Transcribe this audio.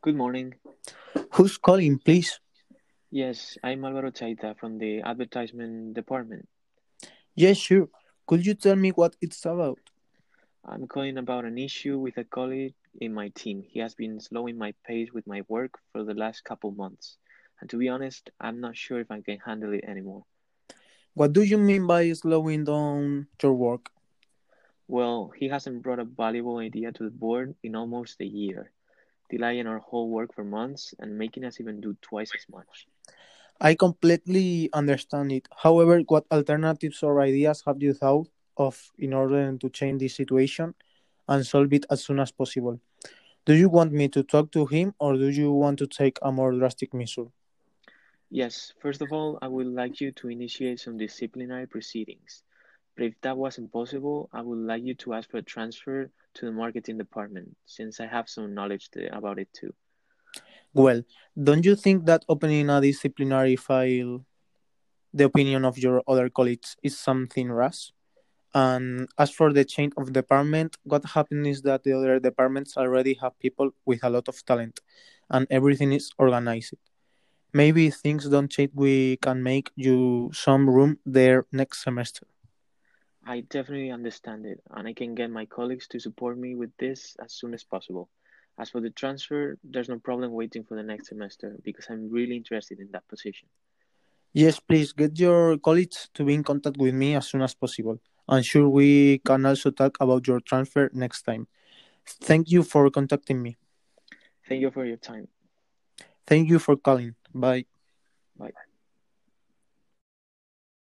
Good morning. Who's calling, please? Yes, I'm Alvaro Chaita from the advertisement department. Yes, sure. Could you tell me what it's about? I'm calling about an issue with a colleague in my team. He has been slowing my pace with my work for the last couple months. And to be honest, I'm not sure if I can handle it anymore. What do you mean by slowing down your work? Well, he hasn't brought a valuable idea to the board in almost a year, delaying our whole work for months and making us even do twice as much. I completely understand it. However, what alternatives or ideas have you thought of in order to change this situation and solve it as soon as possible? Do you want me to talk to him or do you want to take a more drastic measure? Yes, first of all, I would like you to initiate some disciplinary proceedings. But if that wasn't possible, I would like you to ask for a transfer to the marketing department, since I have some knowledge to, about it too. Well, don't you think that opening a disciplinary file, the opinion of your other colleagues, is something rash? And as for the change of department, what happened is that the other departments already have people with a lot of talent, and everything is organized. Maybe things don't change. We can make you some room there next semester. I definitely understand it, and I can get my colleagues to support me with this as soon as possible. As for the transfer, there's no problem waiting for the next semester because I'm really interested in that position. Yes, please get your colleagues to be in contact with me as soon as possible. I'm sure we can also talk about your transfer next time. Thank you for contacting me. Thank you for your time. Thank you for calling. Bye. Bye.